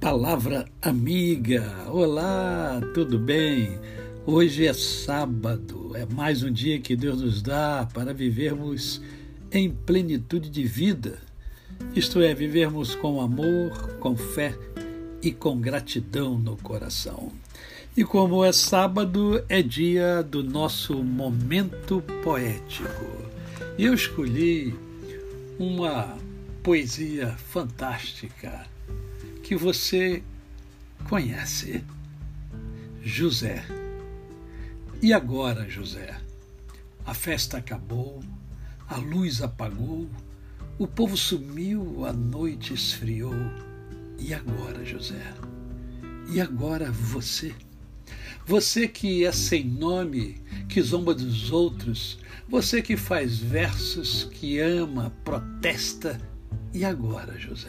Palavra amiga. Olá, tudo bem? Hoje é sábado, é mais um dia que Deus nos dá para vivermos em plenitude de vida. Isto é, vivermos com amor, com fé e com gratidão no coração. E como é sábado, é dia do nosso momento poético. Eu escolhi uma poesia fantástica que você conhece. José. E agora, José? A festa acabou, a luz apagou, o povo sumiu, a noite esfriou. E agora, José? E agora você? Você que é sem nome, que zomba dos outros, você que faz versos, que ama, protesta. E agora, José?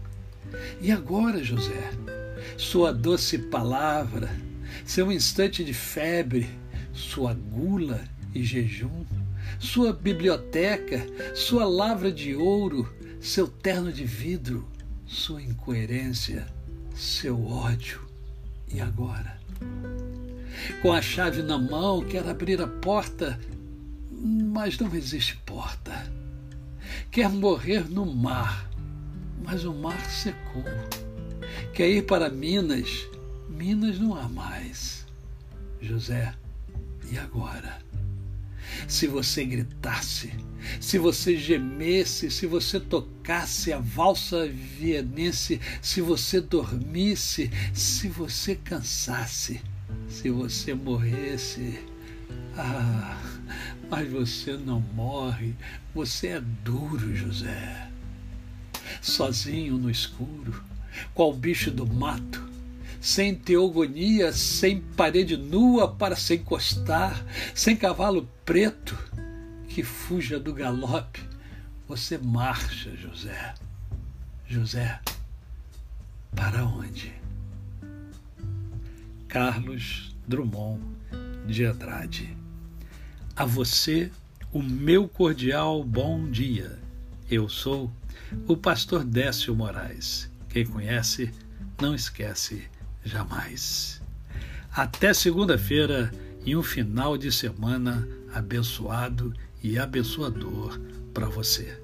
E agora, José, sua doce palavra, seu instante de febre, sua gula e jejum, sua biblioteca, sua lavra de ouro, seu terno de vidro, sua incoerência, seu ódio. E agora? Com a chave na mão, quer abrir a porta, mas não existe porta. Quer morrer no mar, mas o mar secou. Quer ir para Minas? Minas não há mais. José, e agora? Se você gritasse, se você gemesse, se você tocasse a valsa vienense, se você dormisse, se você cansasse, se você morresse. Ah, mas você não morre, você é duro, José sozinho no escuro, qual bicho do mato, sem teogonia, sem parede nua para se encostar, sem cavalo preto que fuja do galope, você marcha, José. José, para onde? Carlos Drummond de Andrade. A você, o meu cordial bom dia. Eu sou o pastor Décio Moraes. Quem conhece, não esquece jamais. Até segunda-feira e um final de semana abençoado e abençoador para você.